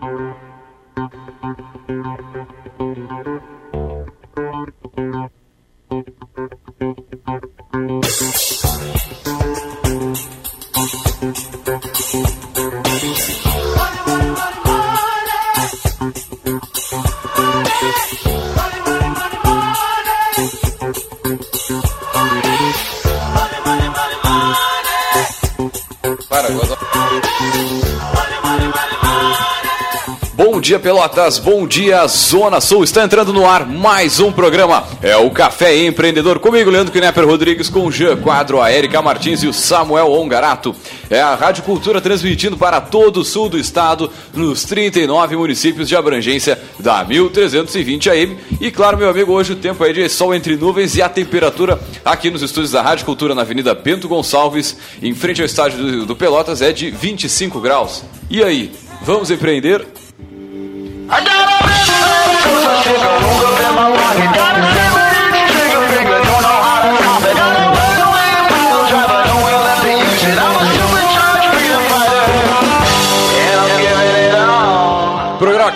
Bom dia, Pelotas. Bom dia, Zona Sul. Está entrando no ar mais um programa. É o Café Empreendedor. Comigo, Leandro Knepper Rodrigues, com o Jean Quadro, a Erika Martins e o Samuel Ongarato. É a Rádio Cultura transmitindo para todo o sul do estado, nos 39 municípios de abrangência da 1320 AM. E claro, meu amigo, hoje o tempo é de sol entre nuvens e a temperatura aqui nos estúdios da Rádio Cultura na Avenida Bento Gonçalves, em frente ao estádio do, Pelotas, é de 25 graus. E aí, vamos empreender?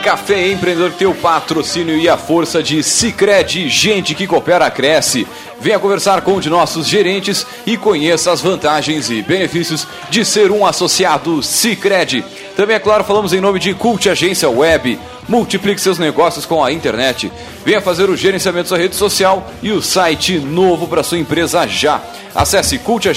Café Empreendedor o patrocínio e a força de Cicred, gente que coopera, cresce. Venha conversar com um de nossos gerentes e conheça as vantagens e benefícios de ser um associado Cicred. Também, é claro, falamos em nome de Cult Agência Web. Multiplique seus negócios com a internet. Venha fazer o gerenciamento da sua rede social e o site novo para sua empresa já. Acesse Cult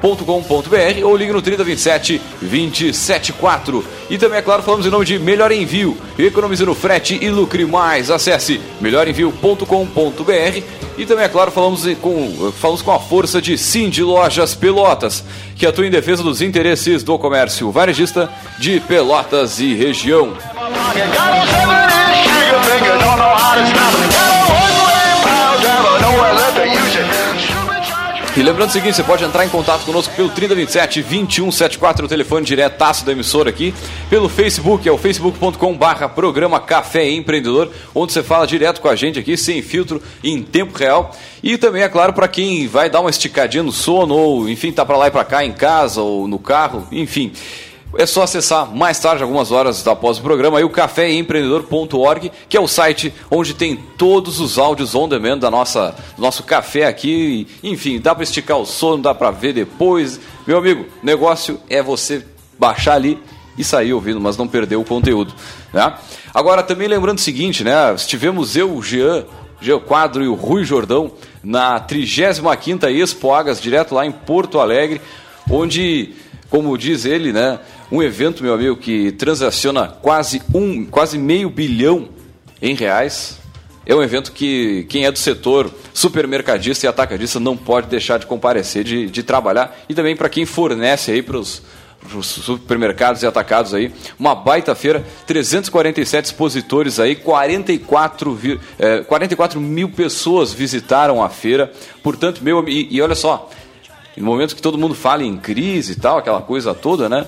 Agência Web com.br ou ligue no 3027 274. E também, é claro, falamos em nome de Melhor Envio. Economize no frete e lucre mais. Acesse melhorenvio.com.br. E também, é claro, falamos com, falamos com a força de Cindy Lojas Pelotas, que atua em defesa dos interesses do comércio varejista de Pelotas e região. E lembrando o seguinte, você pode entrar em contato conosco pelo 3027 2174, o telefone diretaço da emissora aqui, pelo Facebook, é o facebook.com barra programa Café Empreendedor, onde você fala direto com a gente aqui, sem filtro, em tempo real. E também, é claro, para quem vai dar uma esticadinha no sono, ou enfim, tá para lá e para cá em casa, ou no carro, enfim. É só acessar mais tarde, algumas horas após o programa, aí o caféempreendedor.org, que é o site onde tem todos os áudios on demand da nossa, do nosso café aqui. Enfim, dá para esticar o sono, dá para ver depois. Meu amigo, negócio é você baixar ali e sair ouvindo, mas não perder o conteúdo. Né? Agora, também lembrando o seguinte, né? Estivemos eu, o Jean, Jean Quadro e o Rui Jordão na 35ª Expo Agas, direto lá em Porto Alegre, onde, como diz ele, né? Um evento, meu amigo, que transaciona quase um, quase meio bilhão em reais. É um evento que quem é do setor supermercadista e atacadista não pode deixar de comparecer, de, de trabalhar. E também para quem fornece aí para os supermercados e atacados aí, uma baita feira, 347 expositores aí, 44, é, 44 mil pessoas visitaram a feira, portanto, meu e, e olha só, no momento que todo mundo fala em crise e tal, aquela coisa toda, né?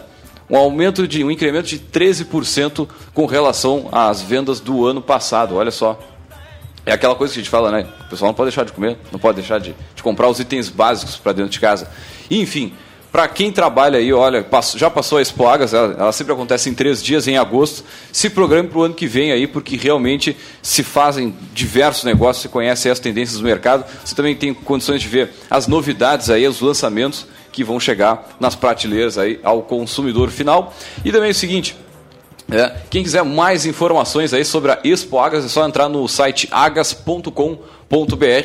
Um aumento de um incremento de 13% com relação às vendas do ano passado. Olha só. É aquela coisa que a gente fala, né? O pessoal não pode deixar de comer, não pode deixar de, de comprar os itens básicos para dentro de casa. enfim, para quem trabalha aí, olha, já passou a Expo Agas, ela, ela, sempre acontece em três dias, em agosto. Se programe para o ano que vem aí, porque realmente se fazem diversos negócios, você conhece as tendências do mercado, você também tem condições de ver as novidades aí, os lançamentos que vão chegar nas prateleiras aí ao consumidor final. E também é o seguinte, é, quem quiser mais informações aí sobre a Expo Agas, é só entrar no site agas.com.br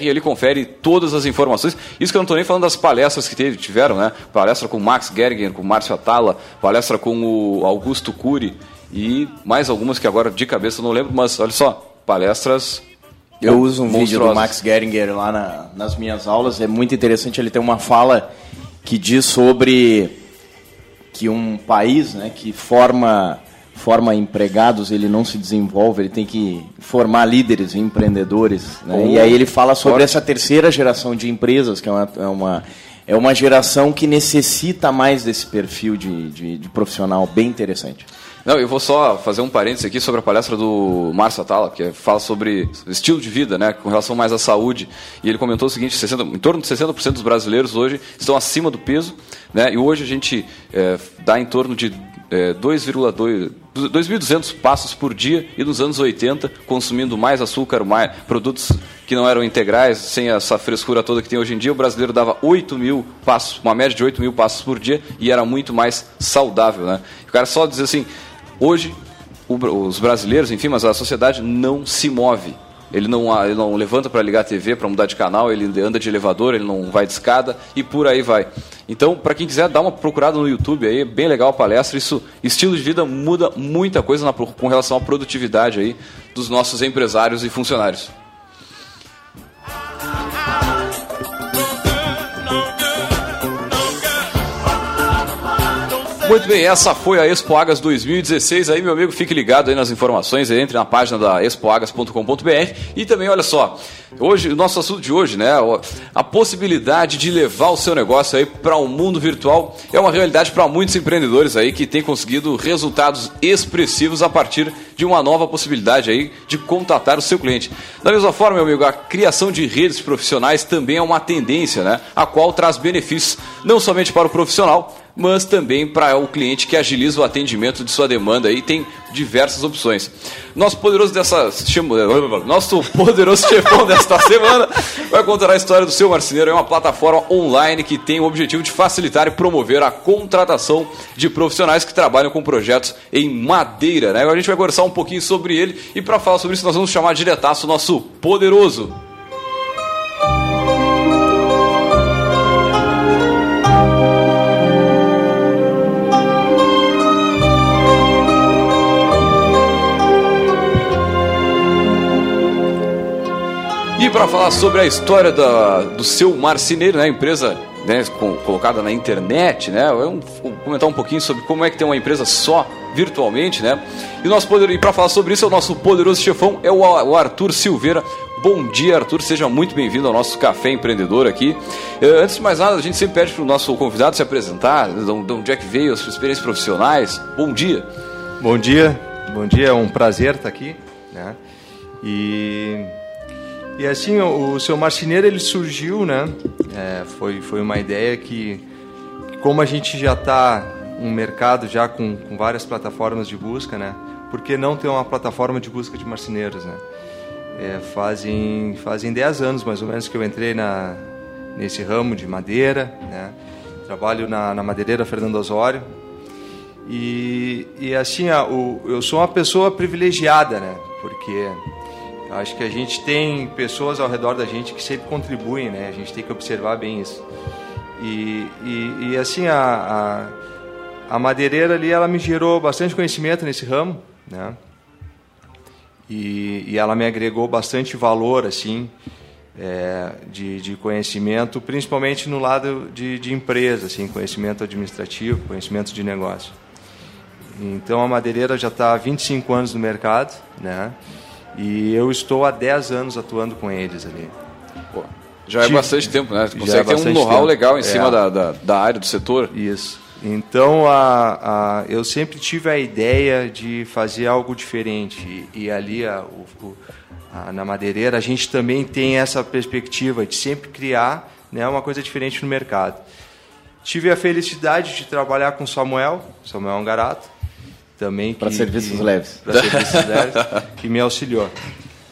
e ele confere todas as informações. Isso que eu não estou nem falando das palestras que teve, tiveram, né? Palestra com o Max Geringer, com o Márcio Atala, palestra com o Augusto Cury e mais algumas que agora de cabeça eu não lembro, mas olha só, palestras eu uso um vídeo do Max Geringer lá na, nas minhas aulas, é muito interessante, ele tem uma fala que diz sobre que um país né, que forma, forma empregados, ele não se desenvolve, ele tem que formar líderes e empreendedores. Né? Oh, e aí ele fala sobre essa terceira geração de empresas, que é uma, é uma, é uma geração que necessita mais desse perfil de, de, de profissional bem interessante. Não, eu vou só fazer um parênteses aqui sobre a palestra do Márcio Atala, que fala sobre estilo de vida, né, com relação mais à saúde. E ele comentou o seguinte: 60, em torno de 60% dos brasileiros hoje estão acima do peso, né, e hoje a gente é, dá em torno de é, 2,200 passos por dia e nos anos 80 consumindo mais açúcar, mais produtos que não eram integrais, sem essa frescura toda que tem hoje em dia, o brasileiro dava 8 mil passos, uma média de 8 mil passos por dia e era muito mais saudável. Né? O cara só diz assim, hoje os brasileiros, enfim, mas a sociedade não se move ele não, ele não levanta para ligar a TV, para mudar de canal, ele anda de elevador, ele não vai de escada e por aí vai. Então, para quem quiser dar uma procurada no YouTube aí, é bem legal a palestra. Isso, estilo de vida muda muita coisa na, com relação à produtividade aí dos nossos empresários e funcionários. Muito bem, essa foi a Expoagas 2016. Aí, meu amigo, fique ligado aí nas informações, entre na página da expoagas.com.br. E também, olha só, hoje, o nosso assunto de hoje, né? A possibilidade de levar o seu negócio aí para o um mundo virtual é uma realidade para muitos empreendedores aí que têm conseguido resultados expressivos a partir de uma nova possibilidade aí de contatar o seu cliente. Da mesma forma, meu amigo, a criação de redes profissionais também é uma tendência, né? A qual traz benefícios não somente para o profissional, mas também para o cliente que agiliza o atendimento de sua demanda e tem diversas opções. Nosso poderoso dessa nosso poderoso chefão desta semana vai contar a história do seu marceneiro. É uma plataforma online que tem o objetivo de facilitar e promover a contratação de profissionais que trabalham com projetos em madeira. Né? Agora a gente vai conversar um pouquinho sobre ele e para falar sobre isso nós vamos chamar diretaço o nosso poderoso para falar sobre a história da, do seu marceneiro, né, empresa né, com, colocada na internet, né, vamos comentar um pouquinho sobre como é que tem uma empresa só virtualmente, né? E nosso poder para falar sobre isso, é o nosso poderoso chefão é o, o Arthur Silveira. Bom dia, Arthur. Seja muito bem-vindo ao nosso Café Empreendedor aqui. Uh, antes de mais nada, a gente sempre pede para o nosso convidado se apresentar, de onde é que veio, as suas experiências profissionais. Bom dia. Bom dia. Bom dia. É um prazer estar aqui. Né? E e assim, o, seu marceneiro ele surgiu, né? É, foi, foi uma ideia que, como a gente já está um mercado já com, com várias plataformas de busca, né? Por que não ter uma plataforma de busca de marceneiros, né? É, fazem fazem 10 anos mais ou menos que eu entrei na nesse ramo de madeira, né? Trabalho na, na madeireira Fernando Osório e, e assim, eu sou uma pessoa privilegiada, né? Porque Acho que a gente tem pessoas ao redor da gente que sempre contribuem, né? A gente tem que observar bem isso. E, e, e assim, a, a, a, madeireira ali, ela me gerou bastante conhecimento nesse ramo, né? E, e ela me agregou bastante valor, assim, é, de, de conhecimento, principalmente no lado de, de empresa, assim, conhecimento administrativo, conhecimento de negócio. Então, a madeireira já está há 25 anos no mercado, né? E eu estou há 10 anos atuando com eles ali. Pô, já é bastante tempo, né? Você consegue é ter um know-how legal em é. cima da, da, da, área, do setor. Isso. Então, a, a, eu sempre tive a ideia de fazer algo diferente. E, e ali, a, o, a, na madeireira, a gente também tem essa perspectiva de sempre criar né, uma coisa diferente no mercado. Tive a felicidade de trabalhar com Samuel, Samuel Angarato, também para serviços leves, para serviços leves, que me auxiliou.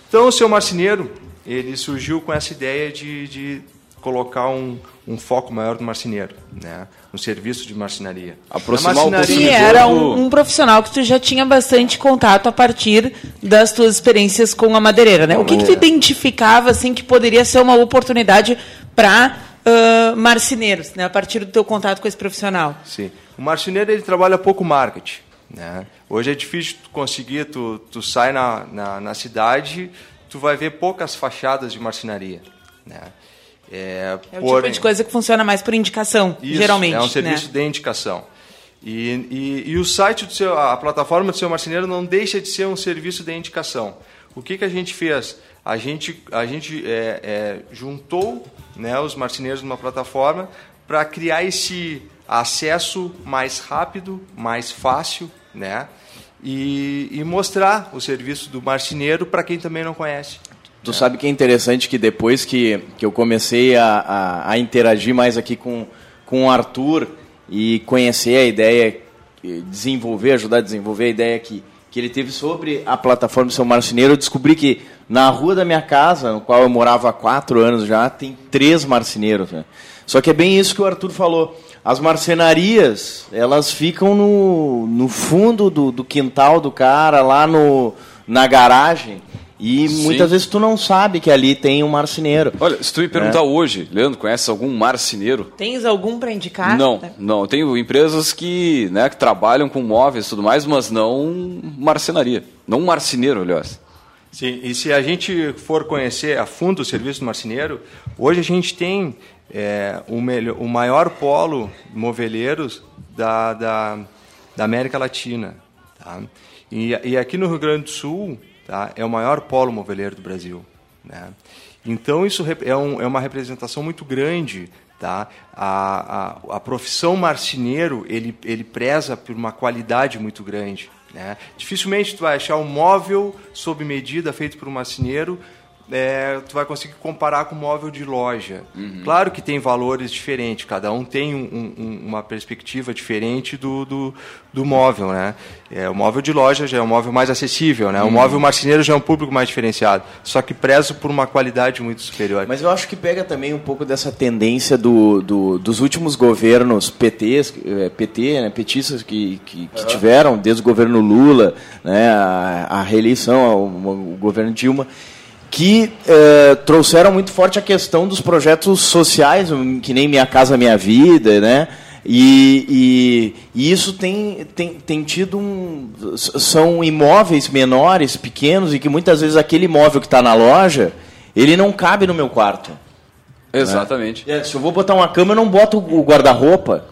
Então o seu marceneiro ele surgiu com essa ideia de, de colocar um, um, foco maior no marceneiro, né? no serviço de marcenaria. Aproximar marcenaria... o era um, um, profissional que tu já tinha bastante contato a partir das tuas experiências com a madeireira, né? O que, que tu identificava assim que poderia ser uma oportunidade para uh, marceneiros, né? A partir do teu contato com esse profissional? Sim, o marceneiro ele trabalha pouco marketing. Né? Hoje é difícil tu conseguir, tu, tu sai na, na, na, cidade, tu vai ver poucas fachadas de marcenaria. Né? É, é o por... tipo de coisa que funciona mais por indicação, Isso, geralmente. É um serviço né? de indicação. E, e, e, o site do seu, a plataforma do seu marceneiro não deixa de ser um serviço de indicação. O que, que a gente fez? A gente, a gente é, é, juntou né, os marceneiros numa plataforma para criar esse acesso mais rápido, mais fácil, né? E, e mostrar o serviço do marceneiro para quem também não conhece. Tu é. sabe que é interessante que depois que, que eu comecei a, a, a interagir mais aqui com, com o Arthur e conhecer a ideia desenvolver, ajudar a desenvolver a ideia que, que ele teve sobre a plataforma do seu marceneiro, eu descobri que na rua da minha casa, no qual eu morava há quatro anos já, tem três marceneiros. Né? Só que é bem isso que o Arthur falou. As marcenarias, elas ficam no, no fundo do, do quintal do cara, lá no, na garagem. E Sim. muitas vezes tu não sabe que ali tem um marceneiro. Olha, se tu me perguntar é. hoje, Leandro, conhece algum marceneiro? Tens algum para indicar? Não, não. Eu tenho empresas que, né, que trabalham com móveis e tudo mais, mas não marcenaria. Não marceneiro, aliás. Sim, e se a gente for conhecer a fundo o serviço do marceneiro, hoje a gente tem é, o, melhor, o maior polo moveleiros da, da, da América Latina. Tá? E, e aqui no Rio Grande do Sul, tá? é o maior polo moveleiro do Brasil. Né? Então, isso é, um, é uma representação muito grande. Tá? A, a, a profissão marceneiro ele, ele preza por uma qualidade muito grande. Né? Dificilmente tu vai achar um móvel sob medida feito por um marceneiro é, tu vai conseguir comparar com móvel de loja. Uhum. Claro que tem valores diferentes, cada um tem um, um, uma perspectiva diferente do, do, do, móvel, né? É, o móvel de loja já é um móvel mais acessível, né? Uhum. O móvel marceneiro já é um público mais diferenciado, só que prezo por uma qualidade muito superior. Mas eu acho que pega também um pouco dessa tendência do, do dos últimos governos PTs, é, PT, né, petistas que, que, que uhum. tiveram, desde o governo Lula, né, a, a reeleição, o governo Dilma, que eh, trouxeram muito forte a questão dos projetos sociais, que nem Minha Casa Minha Vida, né? E, e, e, isso tem, tem, tem tido um. São imóveis menores, pequenos, e que muitas vezes aquele imóvel que está na loja, ele não cabe no meu quarto. Exatamente. Né? É, se eu vou botar uma cama, eu não boto o guarda-roupa.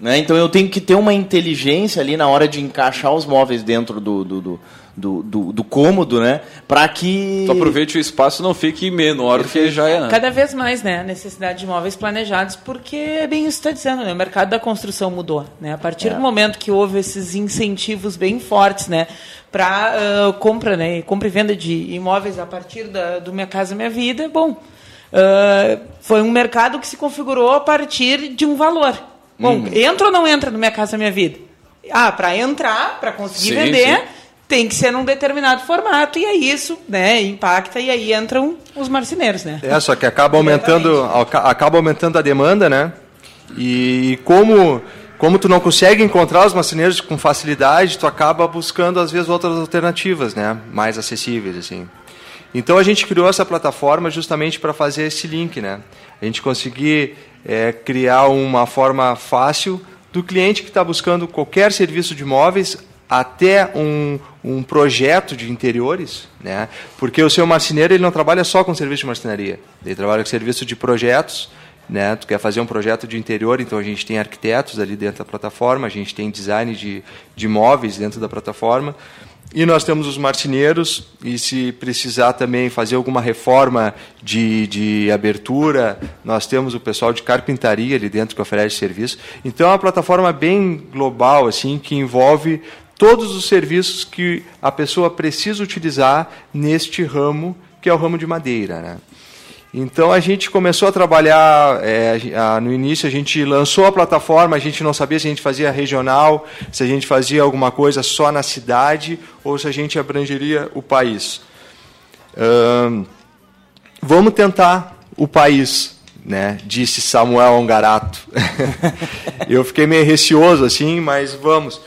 Né? Então eu tenho que ter uma inteligência ali na hora de encaixar os móveis dentro do, do, do do, do, do cômodo, né? Para que. Tu aproveite o espaço não fique menor do que já é. Né? Cada vez mais, né? A necessidade de imóveis planejados, porque é bem isso que está dizendo, né? O mercado da construção mudou. Né? A partir é. do momento que houve esses incentivos bem fortes, né? Para uh, compra, né? Compra e venda de imóveis a partir da, do Minha Casa Minha Vida, bom. Uh, foi um mercado que se configurou a partir de um valor. Bom, uhum. entra ou não entra no Minha Casa Minha Vida? Ah, para entrar, para conseguir sim, vender, sim tem que ser num determinado formato e é isso, né, impacta e aí entram os marceneiros, né? É, só que acaba aumentando, acaba aumentando a demanda, né? E como como tu não consegue encontrar os marceneiros com facilidade, tu acaba buscando às vezes outras alternativas, né, mais acessíveis assim. Então a gente criou essa plataforma justamente para fazer esse link, né? A gente conseguir é, criar uma forma fácil do cliente que está buscando qualquer serviço de imóveis até um, um projeto de interiores, né? porque o seu marceneiro ele não trabalha só com serviço de marcenaria, ele trabalha com serviço de projetos, né? Tu quer fazer um projeto de interior, então a gente tem arquitetos ali dentro da plataforma, a gente tem design de, de móveis dentro da plataforma, e nós temos os marceneiros, e se precisar também fazer alguma reforma de, de abertura, nós temos o pessoal de carpintaria ali dentro que oferece serviço. Então é uma plataforma bem global, assim, que envolve todos os serviços que a pessoa precisa utilizar neste ramo, que é o ramo de madeira. Né? Então a gente começou a trabalhar, é, a, no início a gente lançou a plataforma, a gente não sabia se a gente fazia regional, se a gente fazia alguma coisa só na cidade ou se a gente abrangeria o país. Vamos tentar o país, né? disse Samuel Ongarato. Eu fiquei meio receoso assim, mas vamos.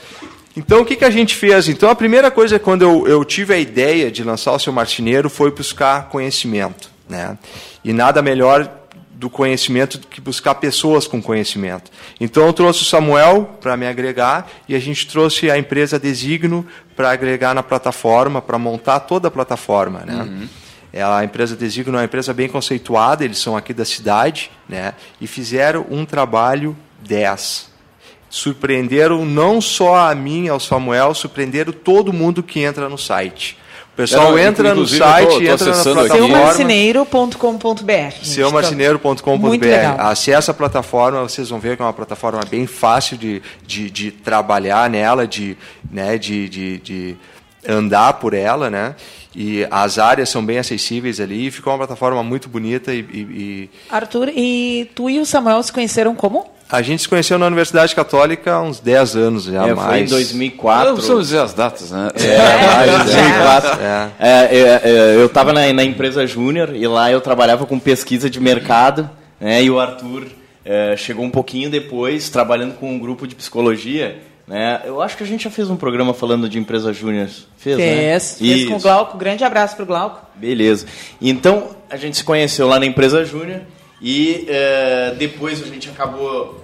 Então, o que, que a gente fez? Então, a primeira coisa, quando eu, eu tive a ideia de lançar o seu martineiro, foi buscar conhecimento. Né? E nada melhor do conhecimento do que buscar pessoas com conhecimento. Então, eu trouxe o Samuel para me agregar e a gente trouxe a empresa Designo para agregar na plataforma, para montar toda a plataforma. Né? Uhum. A empresa Designo é uma empresa bem conceituada, eles são aqui da cidade, né? e fizeram um trabalho 10 surpreenderam não só a mim, ao Samuel, surpreenderam todo mundo que entra no site. O pessoal entra no site, tô, tô entra na plataforma. Seumarceneiro.com.br. Seumarceneiro.com.br. Acesse a plataforma, vocês vão ver que é uma plataforma bem fácil de, de, de trabalhar nela, de, né, de, de, de andar por ela, né? E as áreas são bem acessíveis ali. Ficou uma plataforma muito bonita e, e, Arthur, e tu e o Samuel se conheceram como? A gente se conheceu na Universidade Católica há uns 10 anos já, é, mais. Foi em 2004. Não precisamos dizer as datas, né? É, mais 2004. É. É, é, eu estava na, na, empresa Júnior e lá eu trabalhava com pesquisa de mercado né, e o Arthur é, chegou um pouquinho depois, trabalhando com um grupo de psicologia. Né? Eu acho que a gente já fez um programa falando de empresa Júnior. Fez, né? fez, né? fez com o Glauco. Grande abraço para o Glauco. Beleza. Então, a gente se conheceu lá na empresa Júnior e é, depois a gente acabou é,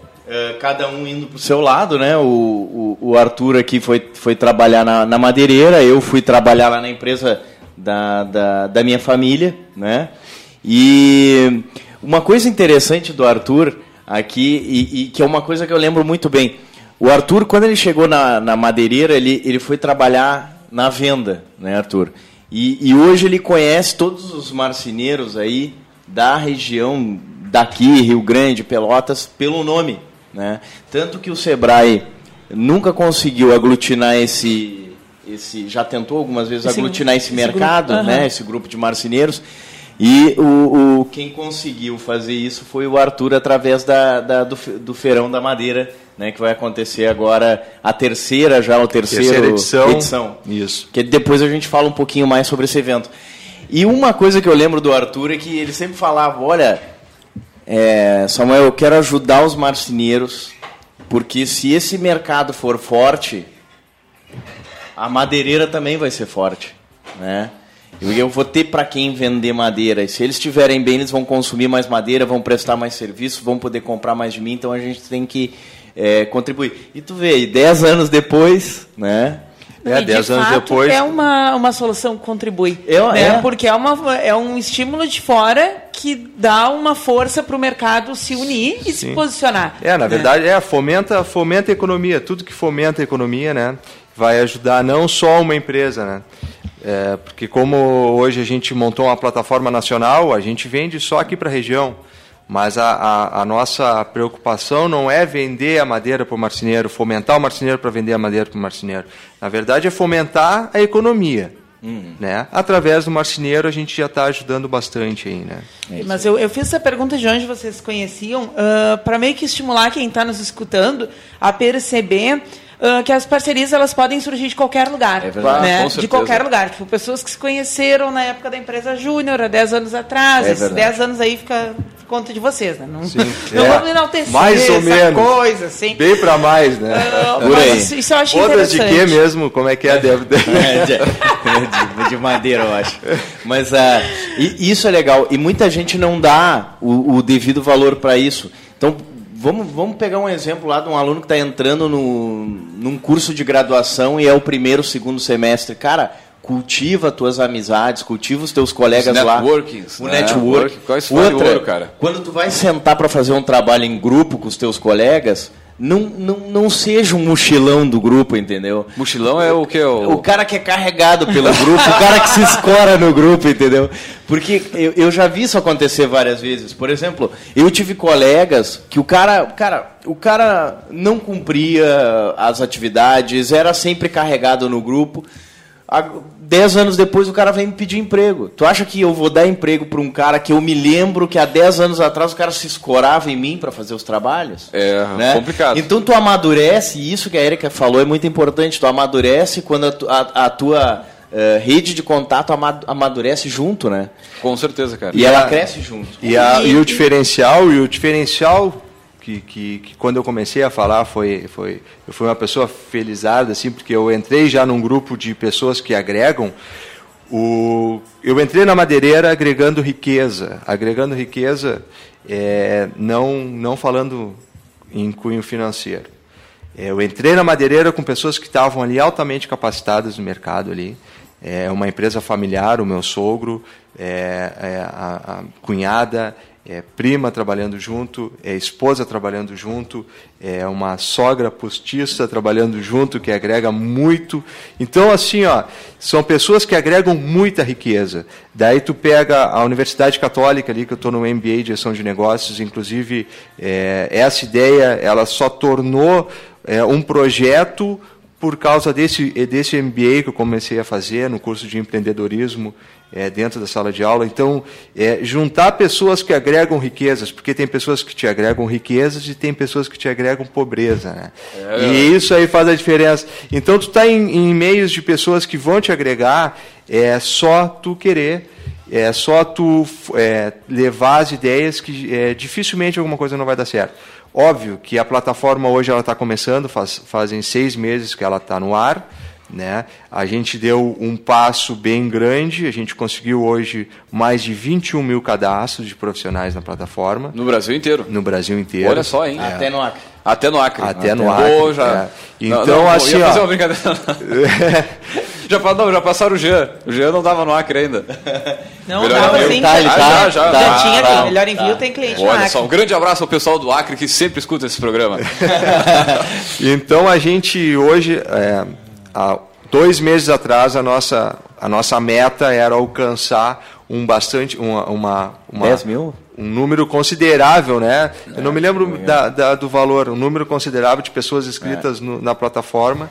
cada um indo para o seu lado, né? O, o, o, Arthur aqui foi, foi trabalhar na, na madeireira, eu fui trabalhar lá na empresa da, da, da minha família, né? E uma coisa interessante do Arthur aqui, e, e, que é uma coisa que eu lembro muito bem, o Arthur, quando ele chegou na, na madeireira, ele, ele foi trabalhar na venda, né, Arthur? E, e hoje ele conhece todos os marceneiros aí da região daqui, Rio Grande, Pelotas, pelo nome. Né? Tanto que o Sebrae nunca conseguiu aglutinar esse, esse já tentou algumas vezes esse, aglutinar esse, esse mercado, grupo, né? esse grupo de marceneiros. E o, o, quem conseguiu fazer isso foi o Arthur através da, da do, do, Feirão da Madeira, né, que vai acontecer agora a terceira já, a terceira, terceira edição. edição. Isso. Que depois a gente fala um pouquinho mais sobre esse evento. E uma coisa que eu lembro do Arthur é que ele sempre falava, olha, é, Samuel, eu quero ajudar os marceneiros, porque se esse mercado for forte, a madeireira também vai ser forte, né? Eu, vou ter para quem vender madeira. E se eles estiverem bem, eles vão consumir mais madeira, vão prestar mais serviço, vão poder comprar mais de mim. Então a gente tem que é, contribuir. E tu vê, 10 anos depois, né? É, 10 anos depois. É uma, uma solução que contribui. Eu, né? é. Porque é, uma, é um estímulo de fora que dá uma força para o mercado se unir e Sim. se posicionar. É, na né? verdade, é, fomenta, fomenta a economia. Tudo que fomenta a economia, né? Vai ajudar não só uma empresa, né? É, porque como hoje a gente montou uma plataforma nacional, a gente vende só aqui para a região. Mas a, a, a, nossa preocupação não é vender a madeira para o marceneiro, fomentar o marceneiro para vender a madeira para o marceneiro. Na verdade, é fomentar a economia. Uhum. Né? Através do marceneiro, a gente já está ajudando bastante aí. Né? É Mas eu, eu, fiz essa pergunta de onde vocês se conheciam, uh, para meio que estimular quem está nos escutando a perceber uh, que as parcerias elas podem surgir de qualquer lugar. É verdade, né? De qualquer lugar. Tipo, pessoas que se conheceram na época da empresa Júnior, há 10 anos atrás. É esses 10 anos aí fica conta de vocês, né? Não, Sim, não é. vamos enaltecer mais ou menos. coisa, assim. Bem para mais, né? Uh, Por aí. Isso, isso eu acho Bodas de quê mesmo? Como é que é? Deve... é de, de, de, madeira, eu acho. Mas uh, isso é legal. E muita gente não dá o, o devido valor para isso. Então, Vamos, vamos pegar um exemplo lá de um aluno que está entrando no, num curso de graduação e é o primeiro, segundo semestre. Cara, cultiva as tuas amizades, cultiva os teus colegas os lá. O né? network. Qual é Outra, ouro, cara? Quando tu vai sentar para fazer um trabalho em grupo com os teus colegas, não, não, não seja um mochilão do grupo, entendeu? Mochilão é o que? O... o cara que é carregado pelo grupo, o cara que se escora no grupo, entendeu? Porque eu, eu já vi isso acontecer várias vezes. Por exemplo, eu tive colegas que o cara, cara, o cara não cumpria as atividades, era sempre carregado no grupo. Dez anos depois o cara vem me pedir emprego. Tu acha que eu vou dar emprego para um cara que eu me lembro que há dez anos atrás o cara se escorava em mim para fazer os trabalhos? É, né? complicado. Então tu amadurece, e isso que a Erika falou é muito importante, tu amadurece quando a, a, a tua uh, rede de contato amadurece junto, né? Com certeza, cara. E, e ela a, cresce junto. E, a, e o diferencial, e o diferencial que, que, que, quando eu comecei a falar foi, foi eu fui uma pessoa felizada assim porque eu entrei já num grupo de pessoas que agregam. O eu entrei na madeireira agregando riqueza. Agregando riqueza é, não não falando em cunho financeiro. É, eu entrei na madeireira com pessoas que estavam ali altamente capacitadas no mercado ali. É uma empresa familiar o meu sogro é, é a, a cunhada é prima trabalhando junto, é esposa trabalhando junto, é uma sogra postiça trabalhando junto, que agrega muito. Então, assim, ó, são pessoas que agregam muita riqueza. Daí tu pega a Universidade Católica ali, que eu estou no MBA de Gestão de Negócios, inclusive, é, essa ideia, ela só tornou é, um projeto por causa desse, desse MBA que eu comecei a fazer no curso de empreendedorismo é, dentro da sala de aula. Então, é, juntar pessoas que agregam riquezas, porque tem pessoas que te agregam riquezas e tem pessoas que te agregam pobreza. Né? É. E isso aí faz a diferença. Então, tu está em, em meios de pessoas que vão te agregar, é só tu querer. É só tu é, levar as ideias que é, dificilmente alguma coisa não vai dar certo. Óbvio que a plataforma hoje ela está começando, faz, fazem seis meses que ela está no ar. Né? A gente deu um passo bem grande, a gente conseguiu hoje mais de 21 mil cadastros de profissionais na plataforma. No Brasil inteiro? No Brasil inteiro. Olha só, hein? É. Até no Acre. Até no Acre. Até, Até no Acre. já... É. Então, não, não, assim, ia fazer uma brincadeira. já, não, já passaram o Jean. O Jean não dava no Acre ainda. Não, melhor dava sim. Tá, tá, já, já, já, já tinha tá, Melhor envio tá. tem cliente Olha no Acre. só, um grande abraço ao pessoal do Acre que sempre escuta esse programa. então a gente hoje... É, a, dois meses atrás a nossa, a nossa meta era alcançar um bastante uma, uma, uma 10 mil? um número considerável, né? É, Eu não me lembro é. da, da, do valor, um número considerável de pessoas inscritas é. no, na plataforma.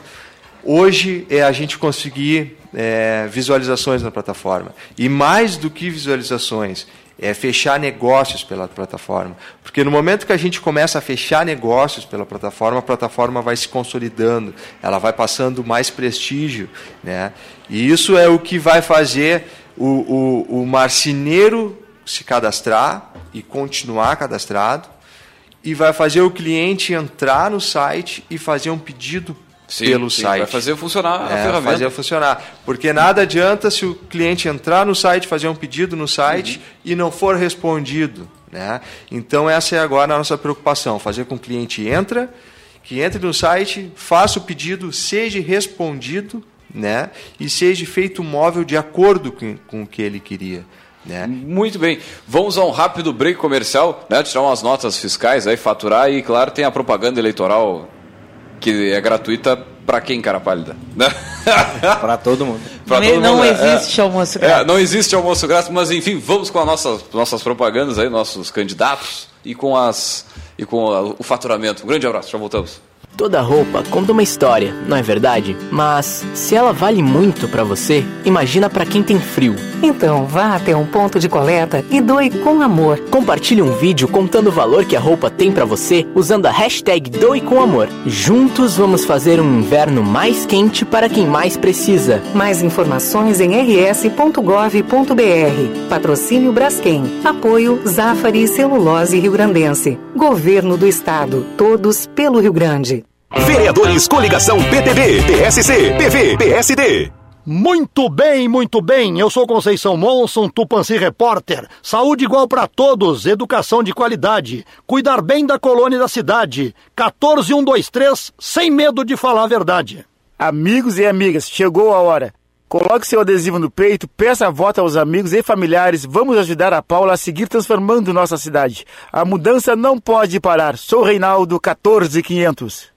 Hoje é a gente conseguir é, visualizações na plataforma. E mais do que visualizações, é fechar negócios pela plataforma. Porque no momento que a gente começa a fechar negócios pela plataforma, a plataforma vai se consolidando, ela vai passando mais prestígio. Né? E isso é o que vai fazer o, o, o marceneiro se cadastrar e continuar cadastrado, e vai fazer o cliente entrar no site e fazer um pedido sim, pelo sim, site. Vai fazer funcionar a é, ferramenta. Fazer funcionar. Porque nada adianta se o cliente entrar no site, fazer um pedido no site uhum. e não for respondido. Né? Então essa é agora a nossa preocupação, fazer com que o cliente entra, que entre no site, faça o pedido, seja respondido né? e seja feito móvel de acordo com, com o que ele queria. Né? Muito bem. Vamos a um rápido break comercial, né? tirar umas notas fiscais, aí faturar e, claro, tem a propaganda eleitoral que é gratuita para quem, cara pálida? para todo mundo. Pra todo não mundo, é. existe é, almoço grátis. É, não existe almoço grátis, mas enfim, vamos com as nossas, nossas propagandas aí, nossos candidatos e com, as, e com a, o faturamento. Um grande abraço, já voltamos. Toda roupa conta uma história, não é verdade? Mas se ela vale muito para você, imagina para quem tem frio. Então vá até um ponto de coleta e doe com amor. Compartilhe um vídeo contando o valor que a roupa tem para você usando a hashtag Doe com Amor. Juntos vamos fazer um inverno mais quente para quem mais precisa. Mais informações em rs.gov.br. Patrocínio Braskem. Apoio Zafari Celulose Rio Grandense. Governo do Estado. Todos pelo Rio Grande. Vereadores Coligação PTB, PSC, PV, PSD. Muito bem, muito bem. Eu sou Conceição Monson, Tupanci Repórter. Saúde igual para todos, educação de qualidade. Cuidar bem da colônia e da cidade. 14123, sem medo de falar a verdade. Amigos e amigas, chegou a hora. Coloque seu adesivo no peito, peça a voto aos amigos e familiares. Vamos ajudar a Paula a seguir transformando nossa cidade. A mudança não pode parar. Sou Reinaldo 14500.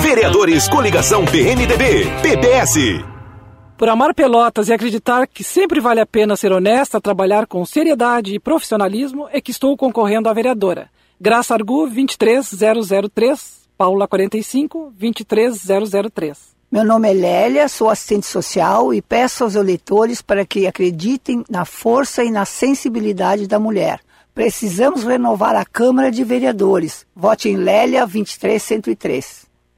Vereadores Coligação PMDB, PPS. Por amar Pelotas e acreditar que sempre vale a pena ser honesta, trabalhar com seriedade e profissionalismo, é que estou concorrendo à vereadora. Graça Argu 23003, Paula 45 23003. Meu nome é Lélia, sou assistente social e peço aos eleitores para que acreditem na força e na sensibilidade da mulher. Precisamos renovar a Câmara de Vereadores. Vote em Lélia 23103.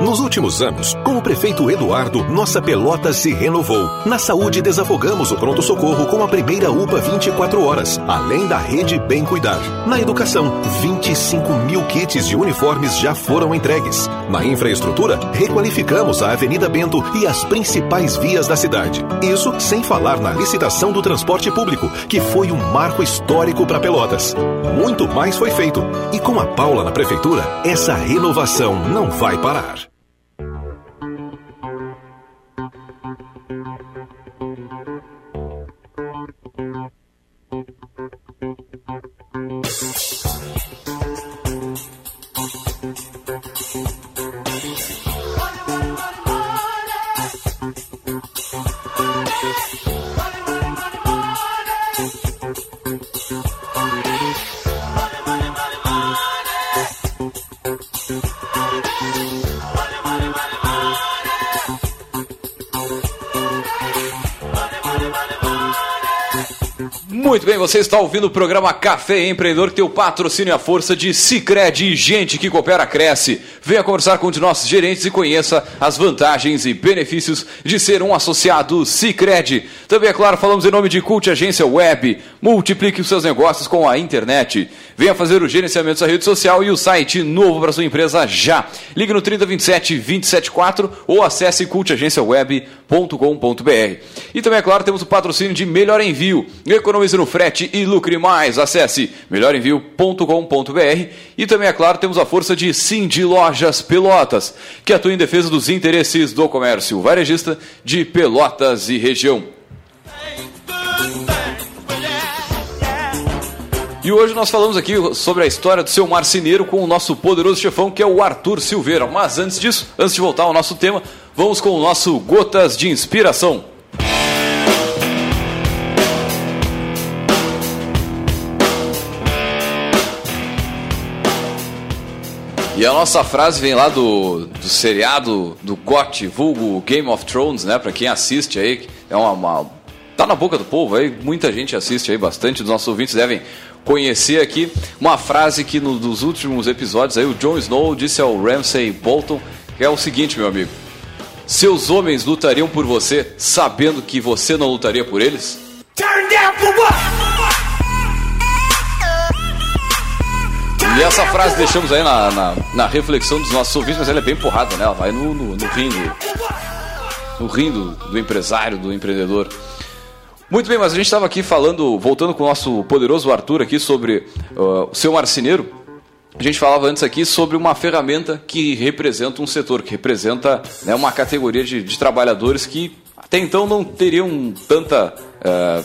Nos últimos anos, com o prefeito Eduardo, nossa Pelotas se renovou. Na saúde, desafogamos o pronto-socorro com a primeira UPA 24 horas, além da rede Bem Cuidar. Na educação, 25 mil kits de uniformes já foram entregues. Na infraestrutura, requalificamos a Avenida Bento e as principais vias da cidade. Isso sem falar na licitação do transporte público, que foi um marco histórico para Pelotas. Muito mais foi feito. E com a Paula na prefeitura, essa renovação não vai parar. Muito bem, você está ouvindo o programa Café Empreendedor, que tem o patrocínio e a força de Cicred e gente que coopera cresce. Venha conversar com um nossos gerentes e conheça as vantagens e benefícios de ser um associado Cicred. Também, é claro, falamos em nome de Cult Agência Web. Multiplique os seus negócios com a internet. Venha fazer o gerenciamento da rede social e o site novo para sua empresa já. Ligue no 3027 274 ou acesse cultagenciaweb.com.br. E também, é claro, temos o patrocínio de Melhor Envio. Economize no frete e lucre mais. Acesse melhorenvio.com.br e também, é claro, temos a força de Cindy Lojas Pelotas, que atua em defesa dos interesses do comércio varejista de Pelotas e região. E hoje nós falamos aqui sobre a história do seu marceneiro com o nosso poderoso chefão, que é o Arthur Silveira. Mas antes disso, antes de voltar ao nosso tema, vamos com o nosso Gotas de Inspiração. E a nossa frase vem lá do, do seriado do GOT, vulgo Game of Thrones, né? Pra quem assiste aí, é uma, uma, Tá na boca do povo aí, muita gente assiste aí, bastante dos nossos ouvintes devem conhecer aqui uma frase que no, nos últimos episódios aí o Jon Snow disse ao Ramsay Bolton, que é o seguinte, meu amigo. Seus homens lutariam por você sabendo que você não lutaria por eles? Turn down for what? E essa frase deixamos aí na, na, na, reflexão dos nossos ouvintes, mas ela é bem porrada, né? Ela vai no, no, no rim, do, no rim do, do empresário, do empreendedor. Muito bem, mas a gente estava aqui falando, voltando com o nosso poderoso Arthur aqui sobre uh, o seu marceneiro. A gente falava antes aqui sobre uma ferramenta que representa um setor, que representa né, uma categoria de, de, trabalhadores que até então não teriam tanta uh,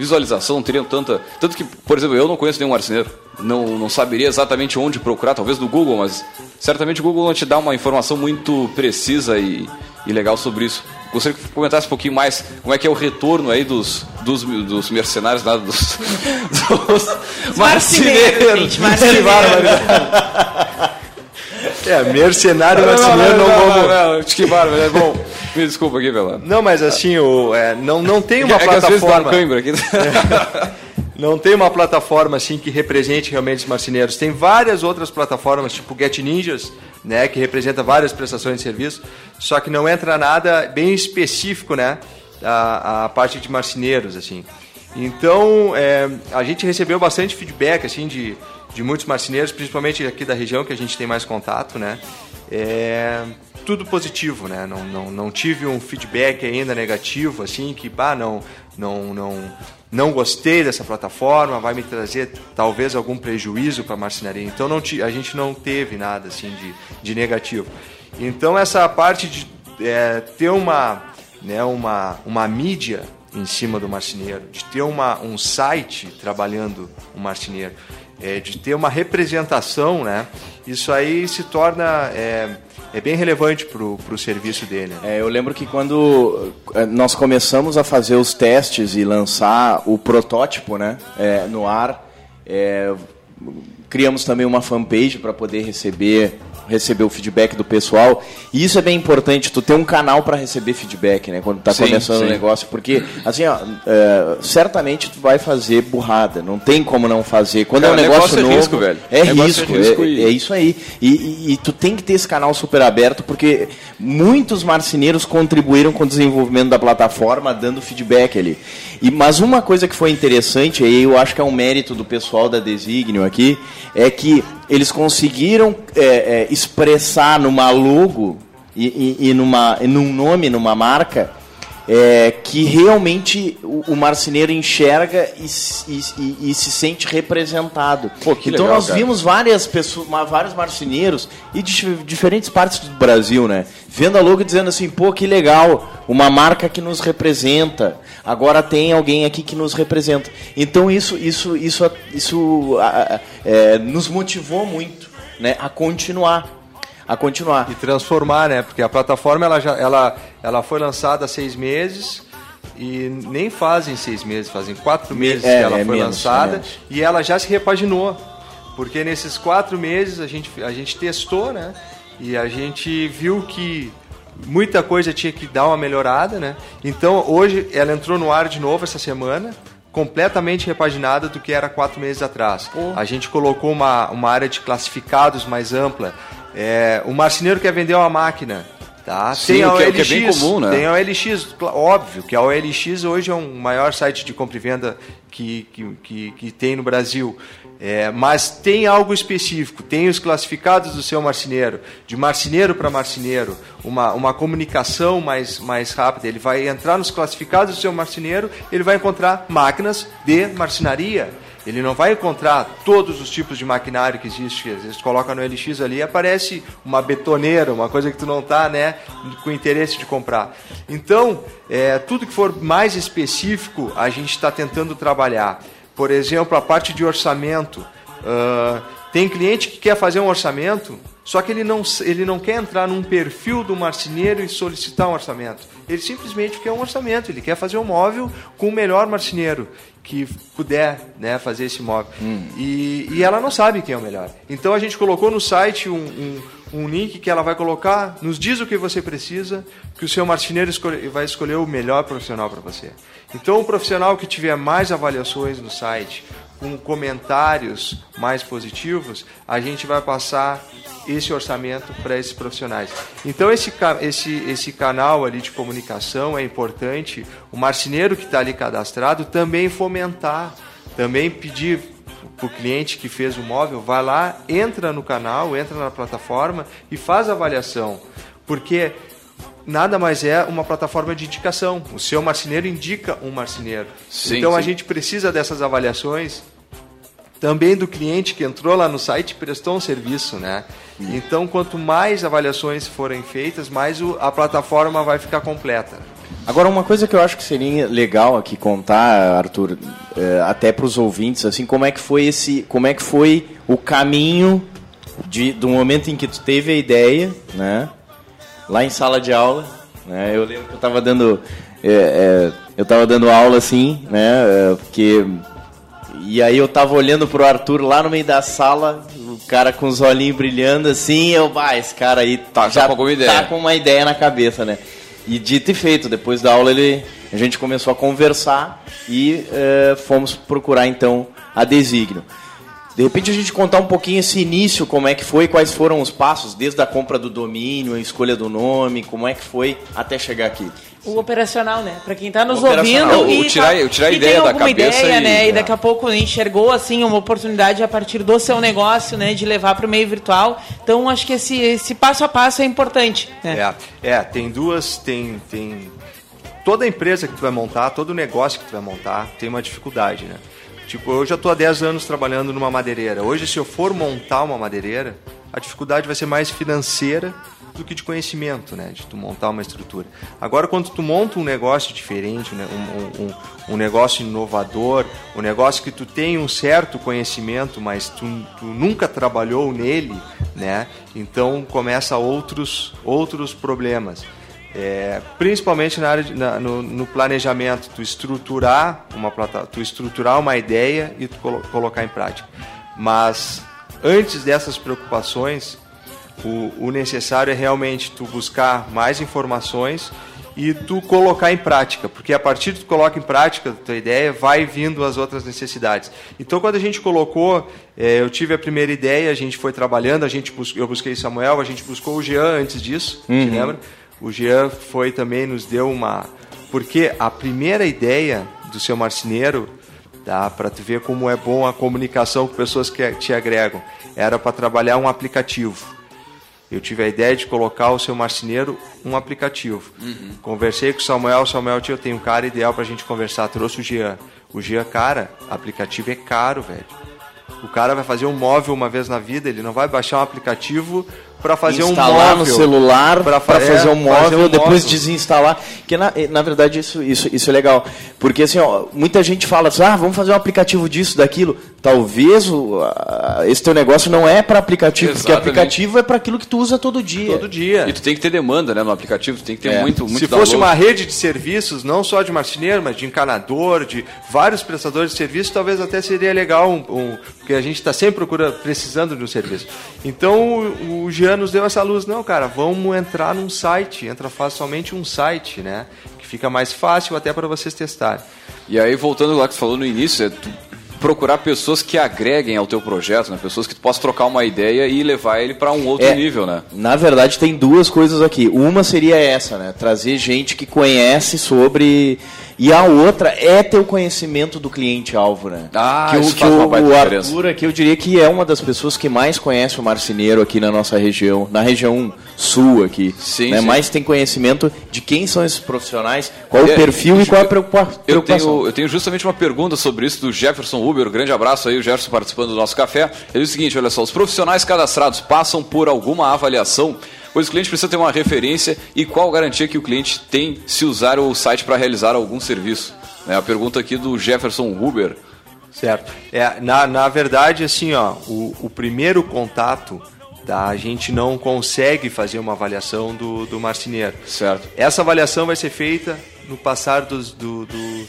visualização, não teriam tanta. Tanto que, por exemplo, eu não conheço nenhum marceneiro não, não saberia exatamente onde procurar, talvez no Google, mas certamente o Google não te dá uma informação muito precisa e, e legal sobre isso. Gostaria que comentasse um pouquinho mais como é que é o retorno aí dos, dos, dos mercenários, nada, dos, dos marceneiros. Gente, marceneiro. É, mercenário, marceneiro, não, não, não, não, não, que bárbaro, é bom. Me desculpa aqui, Velano. Não, mas assim, o, é, não, não tem uma é plataforma. Que às vezes aqui. Não tem uma plataforma assim que represente realmente os marceneiros. Tem várias outras plataformas, tipo Get Ninjas, né, que representa várias prestações de serviço, só que não entra nada bem específico, né, a, a parte de marceneiros, assim. Então, é, a gente recebeu bastante feedback, assim, de, de muitos marceneiros, principalmente aqui da região que a gente tem mais contato, né. É, tudo positivo, né? Não, não, não tive um feedback ainda negativo, assim, que, bah, não, não, não, não gostei dessa plataforma, vai me trazer talvez algum prejuízo para a marcenaria. Então não a gente não teve nada assim de, de negativo. Então essa parte de é, ter uma, né, uma, uma mídia em cima do marceneiro, de ter uma, um site trabalhando o marceneiro, é, de ter uma representação, né, isso aí se torna é, é bem relevante para o serviço dele. É, eu lembro que quando é, nós começamos a fazer os testes e lançar o protótipo né, é, no ar, é, criamos também uma fanpage para poder receber receber o feedback do pessoal. E isso é bem importante, tu ter um canal para receber feedback, né? Quando tá sim, começando o negócio. Porque, assim, ó, é, certamente tu vai fazer burrada. Não tem como não fazer. Quando é, é um negócio, negócio novo. É risco, velho. É risco, é, risco e... é, isso aí. E, e, e, tu tem que ter esse canal super aberto, porque muitos marceneiros contribuíram com o desenvolvimento da plataforma, dando feedback ali. E, mas uma coisa que foi interessante, e eu acho que é um mérito do pessoal da Designio aqui, é que eles conseguiram é, é, expressar numa logo e, e, e, numa, num nome, numa marca, é, que realmente o, o, marceneiro enxerga e, e, e, se sente representado. Pô, então legal, nós cara. vimos várias pessoas, vários marceneiros e de diferentes partes do Brasil, né? Vendo a logo dizendo assim, pô, que legal, uma marca que nos representa. Agora tem alguém aqui que nos representa. Então isso, isso, isso, isso é, nos motivou muito, né, a continuar a continuar. E transformar, né? Porque a plataforma ela, já, ela, ela foi lançada há seis meses e nem fazem seis meses, fazem quatro meses é, que ela é foi menos, lançada é e ela já se repaginou. Porque nesses quatro meses a gente, a gente testou, né? E a gente viu que muita coisa tinha que dar uma melhorada, né? Então hoje ela entrou no ar de novo essa semana, completamente repaginada do que era quatro meses atrás. Oh. A gente colocou uma, uma área de classificados mais ampla. É, o marceneiro quer vender uma máquina. Tá? Sim, tem a OLX, que é, que é bem comum, né? Tem a OLX, óbvio que a OLX hoje é um maior site de compra e venda que, que, que, que tem no Brasil. É, mas tem algo específico, tem os classificados do seu marceneiro, de marceneiro para marceneiro, uma, uma comunicação mais, mais rápida. Ele vai entrar nos classificados do seu marceneiro, ele vai encontrar máquinas de marcenaria ele não vai encontrar todos os tipos de maquinário que existe. Às vezes coloca no LX ali e aparece uma betoneira, uma coisa que tu não está né, com interesse de comprar. Então, é, tudo que for mais específico, a gente está tentando trabalhar. Por exemplo, a parte de orçamento. Uh, tem cliente que quer fazer um orçamento, só que ele não, ele não quer entrar num perfil do marceneiro e solicitar um orçamento. Ele simplesmente quer um orçamento, ele quer fazer um móvel com o melhor marceneiro que puder né, fazer esse móvel. Hum. E, e ela não sabe quem é o melhor. Então a gente colocou no site um, um, um link que ela vai colocar, nos diz o que você precisa, que o seu marceneiro escolhe, vai escolher o melhor profissional para você. Então o profissional que tiver mais avaliações no site, com comentários mais positivos, a gente vai passar esse orçamento para esses profissionais. Então esse, esse, esse canal ali de comunicação é importante. O marceneiro que está ali cadastrado também fomentar, também pedir para o cliente que fez o móvel, vai lá, entra no canal, entra na plataforma e faz a avaliação. Porque nada mais é uma plataforma de indicação. O seu marceneiro indica um marceneiro. Sim, então sim. a gente precisa dessas avaliações também do cliente que entrou lá no site e prestou um serviço, né? Então, quanto mais avaliações forem feitas, mais o, a plataforma vai ficar completa. Agora, uma coisa que eu acho que seria legal aqui contar, Arthur, é, até para os ouvintes, assim, como é que foi esse, como é que foi o caminho de, do momento em que tu teve a ideia, né? Lá em sala de aula, né? Eu lembro que eu estava dando, é, é, eu estava dando aula assim, né? É, porque e aí eu tava olhando pro Arthur lá no meio da sala, o cara com os olhinhos brilhando assim, eu, bah, esse cara aí tá, já tá com, tá com uma ideia na cabeça, né? E dito e feito, depois da aula ele, a gente começou a conversar e uh, fomos procurar então a Desígnio. De repente a gente contar um pouquinho esse início, como é que foi, quais foram os passos, desde a compra do domínio, a escolha do nome, como é que foi até chegar aqui. O operacional, né? Para quem está nos ouvindo o, e, tirar, tá, tirar a ideia da cabeça ideia, e, né? E daqui a pouco enxergou assim uma oportunidade a partir do seu negócio, né? De levar para o meio virtual. Então acho que esse, esse passo a passo é importante. Né? É, é, tem duas, tem, tem toda empresa que tu vai montar, todo negócio que tu vai montar tem uma dificuldade, né? Tipo, eu já estou há 10 anos trabalhando numa madeireira. Hoje, se eu for montar uma madeireira, a dificuldade vai ser mais financeira do que de conhecimento, né? De tu montar uma estrutura. Agora, quando tu monta um negócio diferente, né? um, um, um negócio inovador, um negócio que tu tem um certo conhecimento, mas tu, tu nunca trabalhou nele, né? Então começa outros outros problemas. É, principalmente na área de, na, no, no, planejamento, tu estruturar uma tu estruturar uma ideia e tu colo, colocar em prática. Mas antes dessas preocupações, o, o necessário é realmente tu buscar mais informações e tu colocar em prática, porque a partir de tu coloca em prática a tua ideia, vai vindo as outras necessidades. Então, quando a gente colocou, é, eu tive a primeira ideia, a gente foi trabalhando, a gente eu busquei Samuel, a gente buscou o Jean antes disso, uhum. te lembra? O Jean foi também, nos deu uma... Porque a primeira ideia do seu marceneiro, tá, para tu ver como é bom a comunicação com pessoas que te agregam, era para trabalhar um aplicativo eu tive a ideia de colocar o seu marceneiro um aplicativo. Uhum. Conversei com o Samuel, Samuel, eu tenho um cara ideal para a gente conversar. Trouxe o Jean. O Jean, cara, aplicativo é caro, velho. O cara vai fazer um móvel uma vez na vida, ele não vai baixar um aplicativo para fazer Instalar um móvel. no celular para fa fazer, um móvel, fazer um depois móvel. desinstalar. Que na, na verdade isso, isso, isso é legal. Porque assim, ó, muita gente fala assim, ah, vamos fazer um aplicativo disso, daquilo. Talvez o, a, esse teu negócio não é para aplicativo, Exatamente. porque aplicativo é para aquilo que tu usa todo dia. Todo dia. E tu tem que ter demanda né, no aplicativo, tu tem que ter é. muito, muito Se download. fosse uma rede de serviços, não só de marceneiro, mas de encanador, de vários prestadores de serviços, talvez até seria legal, um, um porque a gente está sempre procurando, precisando de um serviço. Então o, o Jean nos deu essa luz, não, cara, vamos entrar num site, entra faz somente um site, né? Que fica mais fácil até para vocês testarem. E aí, voltando lá que você falou no início, é tu procurar pessoas que agreguem ao teu projeto, né? Pessoas que tu possa trocar uma ideia e levar ele para um outro é, nível, né? Na verdade, tem duas coisas aqui. Uma seria essa, né? Trazer gente que conhece sobre e a outra é ter o conhecimento do cliente-alvo, né? Ah, que isso o, que o, o Arthur aqui, eu diria que é uma das pessoas que mais conhece o marceneiro aqui na nossa região, na região sul aqui. Sim, né? sim. Mais tem conhecimento de quem são esses profissionais, qual é, o perfil e, e qual a preocupação. Eu tenho, eu tenho justamente uma pergunta sobre isso do Jefferson Uber. Um grande abraço aí, o Jefferson participando do nosso café. Ele diz o seguinte, olha só, os profissionais cadastrados passam por alguma avaliação pois o cliente precisa ter uma referência e qual garantia que o cliente tem se usar o site para realizar algum serviço. É a pergunta aqui do Jefferson Huber. Certo. É, na, na verdade, assim, ó, o, o primeiro contato tá, a gente não consegue fazer uma avaliação do, do marceneiro. Certo. Essa avaliação vai ser feita no passar dos, do, do,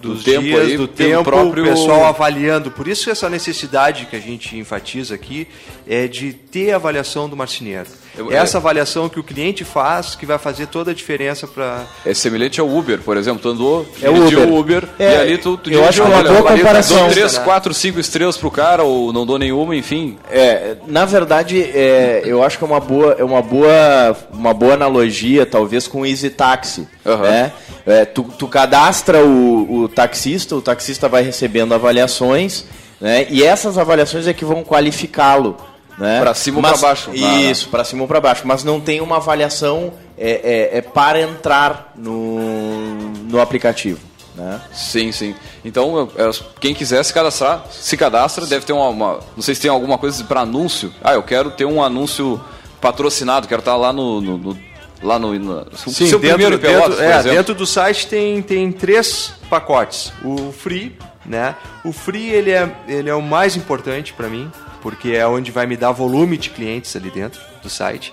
dos do tempo dias, aí, do tempo, próprio... o pessoal avaliando. Por isso essa necessidade que a gente enfatiza aqui é de ter avaliação do marceneiro. É essa avaliação que o cliente faz que vai fazer toda a diferença para. É semelhante ao Uber, por exemplo. Tu andou, é Uber. o Uber é, e ali tu, tu Eu acho que uma boa comparação. Dou 3, 4, 5 estrelas pro cara ou não dou nenhuma, enfim. É, na verdade, é, eu acho que é uma boa, é uma boa, uma boa analogia, talvez, com o Easy Taxi. Uhum. Né? É, tu, tu cadastra o, o taxista, o taxista vai recebendo avaliações, né? e essas avaliações é que vão qualificá-lo. Né? Para cima ou para baixo. Isso, para cima ou para baixo. Mas não tem uma avaliação é, é, é para entrar no, no aplicativo. Né? Sim, sim. Então, é, quem quiser se cadastrar, se cadastra, deve ter uma, uma Não sei se tem alguma coisa para anúncio. Ah, eu quero ter um anúncio patrocinado, quero estar lá no. no, no lá no. no sim, seu dentro, primeiro Pelotas, dentro, é, dentro do site tem, tem três pacotes. O free, né? O free ele é, ele é o mais importante para mim porque é onde vai me dar volume de clientes ali dentro do site,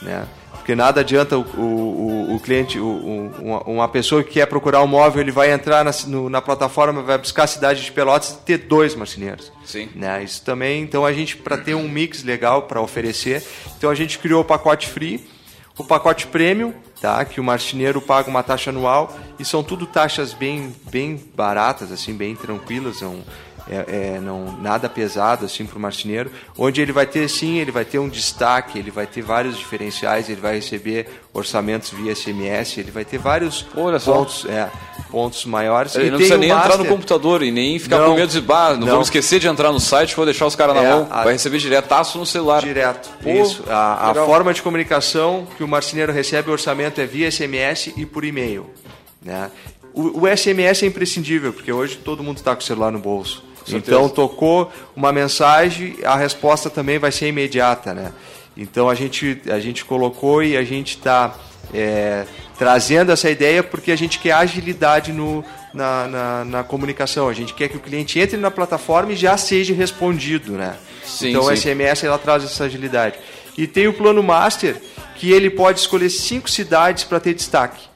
né? Porque nada adianta o, o, o cliente, o, uma, pessoa que quer procurar um móvel, ele vai entrar na, no, na plataforma, vai buscar a cidade de Pelotas e ter dois marceneiros. Sim. Né? Isso também, então a gente, para ter um mix legal para oferecer, então a gente criou o pacote free, o pacote premium, tá? que o marceneiro paga uma taxa anual, e são tudo taxas bem, bem baratas, assim, bem tranquilas, são é, é, não nada pesado assim para o marceneiro, onde ele vai ter sim, ele vai ter um destaque, ele vai ter vários diferenciais, ele vai receber orçamentos via SMS, ele vai ter vários pontos, é, pontos maiores. Ele, não precisa nem entrar no computador e nem ficar não, com medo de bar, não, não, vamos esquecer de entrar no site, vou deixar os caras na é, mão, a, vai receber diretaço no celular. Direto, Pô, isso. A, a forma de comunicação que o marceneiro recebe o orçamento é via SMS e por e-mail. Né? O, o SMS é imprescindível, porque hoje todo mundo está com o celular no bolso. Então tocou uma mensagem, a resposta também vai ser imediata, né? Então a gente a gente colocou e a gente está é, trazendo essa ideia porque a gente quer agilidade no, na, na, na, comunicação. A gente quer que o cliente entre na plataforma e já seja respondido, né? Sim, então sim. o SMS ela traz essa agilidade. E tem o plano master que ele pode escolher cinco cidades para ter destaque.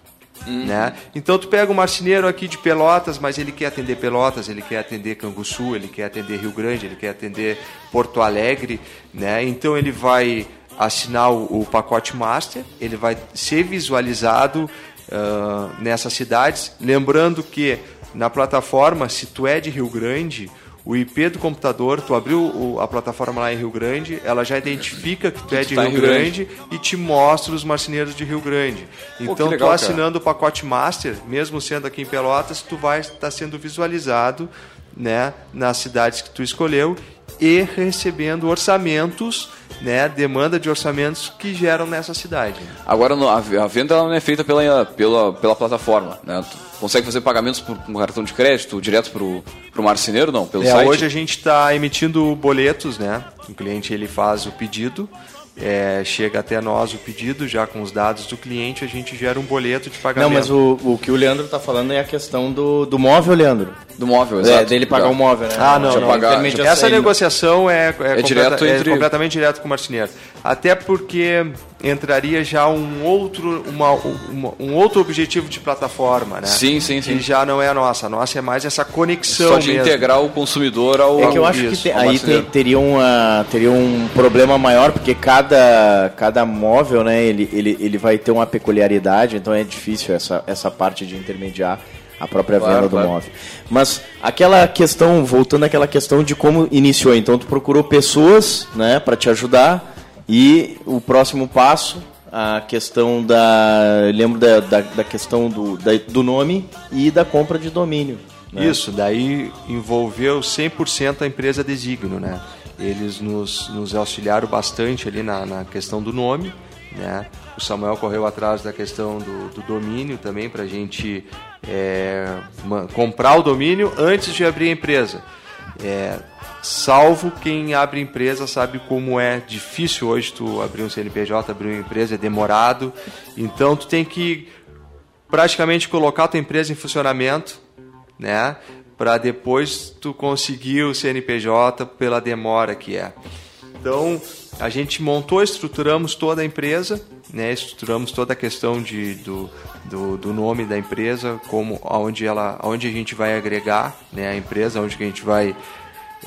Uhum. Né? Então tu pega um marceneiro aqui de Pelotas, mas ele quer atender Pelotas, ele quer atender Canguçu, ele quer atender Rio Grande, ele quer atender Porto Alegre, né? Então ele vai assinar o, o pacote master, ele vai ser visualizado uh, nessas cidades, lembrando que na plataforma, se tu é de Rio Grande, o IP do computador, tu abriu o, a plataforma lá em Rio Grande, ela já identifica que tu é de tá Rio, Rio Grande, Grande, e te mostra os marceneiros de Rio Grande. Então, Pô, legal, tu assinando cara. o pacote Master, mesmo sendo aqui em Pelotas, tu vai estar sendo visualizado né, nas cidades que tu escolheu e recebendo orçamentos, né, demanda de orçamentos que geram nessa cidade. Agora a venda não é feita pela, pela, pela plataforma, né? Tu consegue fazer pagamentos por um cartão de crédito direto para o marceneiro, não? Pelo é, site? Hoje a gente está emitindo boletos, né? O cliente ele faz o pedido é, chega até nós o pedido, já com os dados do cliente, a gente gera um boleto de pagamento. Não, mas o, o que o Leandro está falando é a questão do, do móvel, Leandro. Do móvel, exato. É, dele pagar o móvel, né? Ah, não, não. Pagar, essa negociação é, é, é, direto entre... é completamente direto com o marceneiro. Até porque entraria já um outro, uma, uma, um outro objetivo de plataforma, né? Sim, sim, sim. Que já não é a nossa. A nossa é mais essa conexão Só de mesmo. integrar o consumidor ao É que eu acho isso, que te, aí te, teria, uma, teria um problema maior, porque cada, cada móvel, né, ele, ele, ele vai ter uma peculiaridade, então é difícil essa, essa parte de intermediar a própria claro, venda do claro. móvel. Mas aquela questão, voltando àquela questão de como iniciou, então tu procurou pessoas, né, para te ajudar e o próximo passo, a questão da. Lembro da, da, da questão do, da, do nome e da compra de domínio. Né? Isso, daí envolveu 100% a empresa Designo, né? Eles nos, nos auxiliaram bastante ali na, na questão do nome, né? O Samuel correu atrás da questão do, do domínio também para a gente é, comprar o domínio antes de abrir a empresa. É, Salvo quem abre empresa sabe como é difícil hoje tu abrir um CNPJ, abrir uma empresa, é demorado. Então tu tem que praticamente colocar a tua empresa em funcionamento, né? Para depois tu conseguir o CNPJ pela demora que é. Então, a gente montou, estruturamos toda a empresa, né? Estruturamos toda a questão de, do, do, do nome da empresa, como aonde ela, aonde a gente vai agregar, né? A empresa, onde a gente vai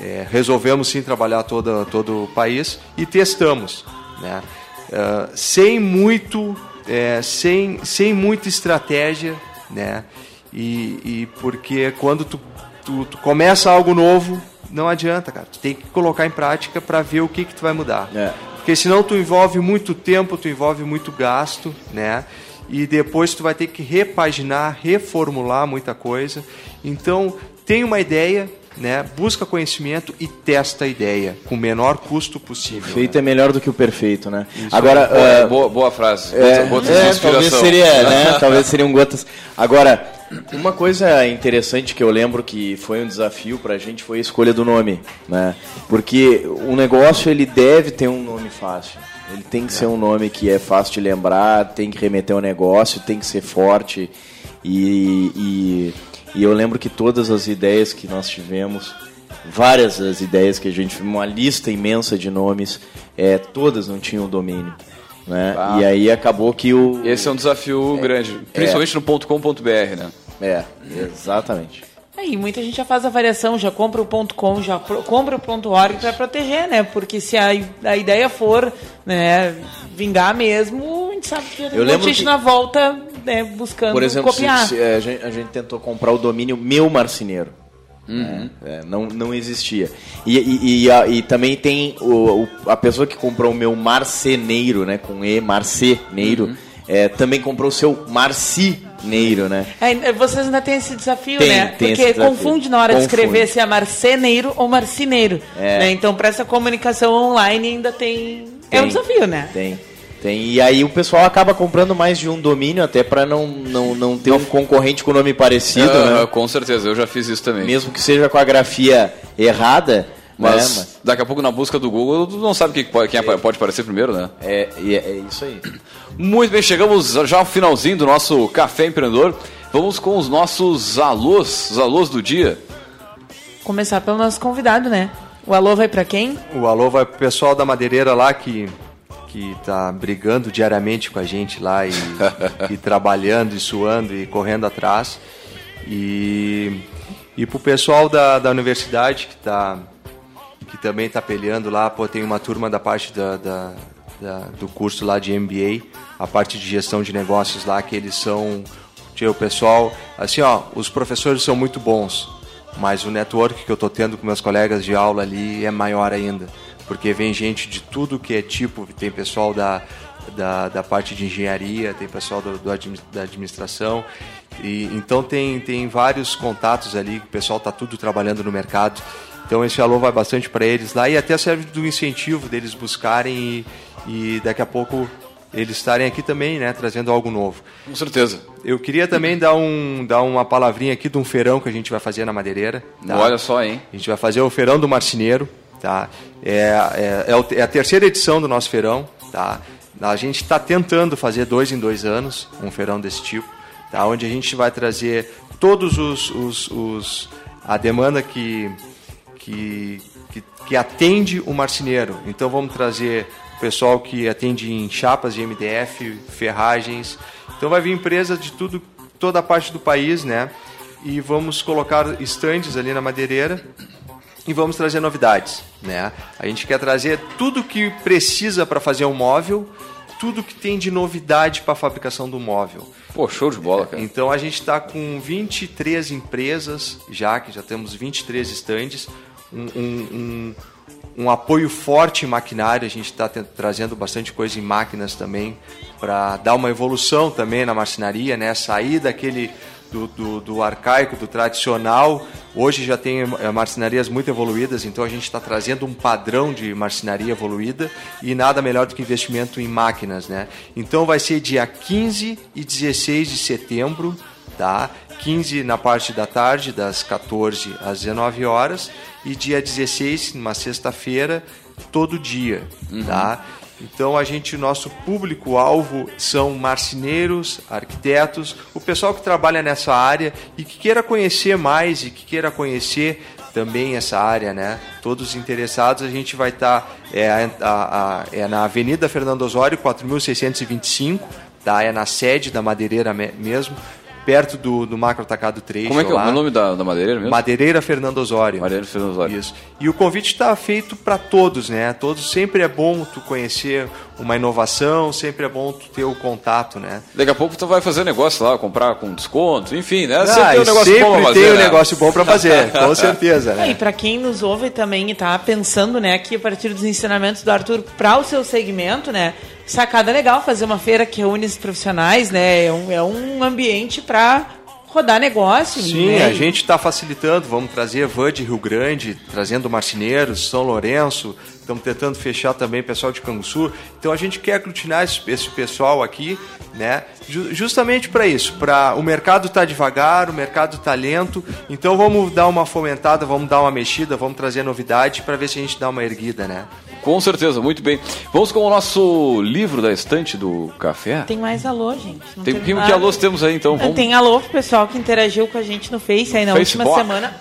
é, resolvemos sim trabalhar toda, todo o país e testamos, né? Uh, sem muito, é, sem, sem muita estratégia, né? E, e porque quando tu, tu, tu, começa algo novo, não adianta, cara. Tu tem que colocar em prática para ver o que que tu vai mudar. É. Porque senão tu envolve muito tempo, tu envolve muito gasto, né? E depois tu vai ter que repaginar, reformular muita coisa. Então, tem uma ideia, né, busca conhecimento e testa a ideia com o menor custo possível. Feito né? é melhor do que o perfeito, né? Isso Agora, boa, uh, boa, boa, frase. É, gotas é, talvez seria, né? talvez seriam gotas. Agora, uma coisa interessante que eu lembro que foi um desafio para a gente foi a escolha do nome, né? Porque o negócio ele deve ter um nome fácil. Ele tem que ser um nome que é fácil de lembrar, tem que remeter ao negócio, tem que ser forte e, e e eu lembro que todas as ideias que nós tivemos, várias as ideias que a gente uma lista imensa de nomes, é, todas não tinham domínio. Né? Ah. E aí acabou que o. Esse é um desafio é, grande, principalmente é, no .com.br, né? É, exatamente. É, e muita gente já faz a variação, já compra o ponto .com, já pro, compra o ponto .org para proteger, né? Porque se a, a ideia for né, vingar mesmo, a gente sabe que eu lembro gente que... na volta né, buscando Por exemplo, copiar. Se, se a, gente, a, gente, tentou comprar o domínio Meu Marceneiro. Uhum. É, não, não existia. E, e, e, a, e também tem o, o, a pessoa que comprou o meu marceneiro, né? Com E, marceneiro, uhum. é, também comprou o seu marcineiro, né? É, vocês ainda têm esse desafio, tem, né? Tem Porque confunde na hora confunde. de escrever se é marceneiro ou marcineiro. É. Né? Então, para essa comunicação online ainda tem... tem. É um desafio, né? Tem. Tem, e aí o pessoal acaba comprando mais de um domínio até para não, não, não ter um concorrente com nome parecido, né? Com certeza, eu já fiz isso também. Mesmo que seja com a grafia errada, mas, né? mas daqui a pouco na busca do Google tu não sabe quem, quem é, pode aparecer primeiro, né? É, é, é isso aí. Muito bem, chegamos já ao finalzinho do nosso Café Empreendedor. Vamos com os nossos alôs, os alôs do dia. Começar pelo nosso convidado, né? O alô vai para quem? O alô vai pro pessoal da madeireira lá que que está brigando diariamente com a gente lá e, e, trabalhando e suando e correndo atrás. E, e para o pessoal da, da universidade que, tá, que também está peleando lá, pô, tem uma turma da parte da, da, da, do curso lá de MBA, a parte de gestão de negócios lá, que eles são. O pessoal, assim, ó, os professores são muito bons, mas o network que eu estou tendo com meus colegas de aula ali é maior ainda porque vem gente de tudo que é tipo, tem pessoal da, da, da parte de engenharia, tem pessoal do, do da administração, e então tem, tem vários contatos ali, o pessoal está tudo trabalhando no mercado, então esse alô vai bastante para eles lá e até serve do incentivo deles buscarem e, e daqui a pouco eles estarem aqui também, né, trazendo algo novo. Com certeza. Eu queria também dar, um, dar uma palavrinha aqui de um feirão que a gente vai fazer na Madeireira. Tá? Olha só, hein? A gente vai fazer o feirão do marceneiro. Tá? É, é, é, é a terceira edição do nosso feirão. Tá? A gente está tentando fazer dois em dois anos um feirão desse tipo, tá? onde a gente vai trazer todos os, os, os a demanda que, que, que, que, atende o marceneiro. Então vamos trazer o pessoal que atende em chapas de MDF, ferragens. Então vai vir empresas de tudo, toda a parte do país, né? E vamos colocar estandes ali na madeireira e vamos trazer novidades. Né? A gente quer trazer tudo que precisa para fazer um móvel, tudo que tem de novidade para a fabricação do móvel. Pô, show de bola, cara. Então a gente está com 23 empresas já, que já temos 23 estandes, um, um, um, apoio forte em maquinário, a gente está trazendo bastante coisa em máquinas também, para dar uma evolução também na marcenaria, né? sair daquele do, do, do, arcaico, do tradicional. Hoje já tem eh, marcenarias muito evoluídas, então a gente está trazendo um padrão de marcenaria evoluída e nada melhor do que investimento em máquinas. Né? Então vai ser dia 15 e 16 de setembro, tá? 15 na parte da tarde, das 14 às 19 horas, e dia 16, numa sexta-feira, todo dia. Uhum. Tá? Então a gente, nosso público-alvo são marceneiros, arquitetos, o pessoal que trabalha nessa área e que queira conhecer mais e que queira conhecer também essa área, né? Todos interessados, a gente vai estar tá, é, a, a, é na Avenida Fernando Osório, 4625, tá? É na sede da Madeireira mesmo perto do, do Macro Atacado 3. Como é que lá. é o nome da, da madeireira mesmo? Madeireira Fernando Osório. Madeireira Fernando Osório. Isso. E o convite está feito para todos, né? Todos sempre é bom tu conhecer uma inovação, sempre é bom tu ter o contato, né? Daqui a pouco tu vai fazer negócio lá, comprar com desconto, enfim, né? Ah, sempre tem um negócio bom para fazer. Tem um né? negócio bom para fazer, com certeza, né? E para quem nos ouve também e tá pensando, né, aqui a partir dos ensinamentos do Arthur para o seu segmento, né? Sacada legal fazer uma feira que reúne os profissionais, né? É um, é um ambiente para rodar negócio. Sim, né? a gente está facilitando, vamos trazer van de Rio Grande, trazendo marceneiros, São Lourenço, estamos tentando fechar também pessoal de Canguçu. Então a gente quer aglutinar esse, esse pessoal aqui, né? Justamente para isso, para o mercado tá devagar, o mercado tá lento, então vamos dar uma fomentada, vamos dar uma mexida, vamos trazer novidade para ver se a gente dá uma erguida, né? Com certeza, muito bem. Vamos com o nosso livro da estante do café. Tem mais alô, gente. Não tem, que, que alôs temos aí, então? Vamos... Tem alô pro pessoal que interagiu com a gente no Face aí na Facebook. última semana.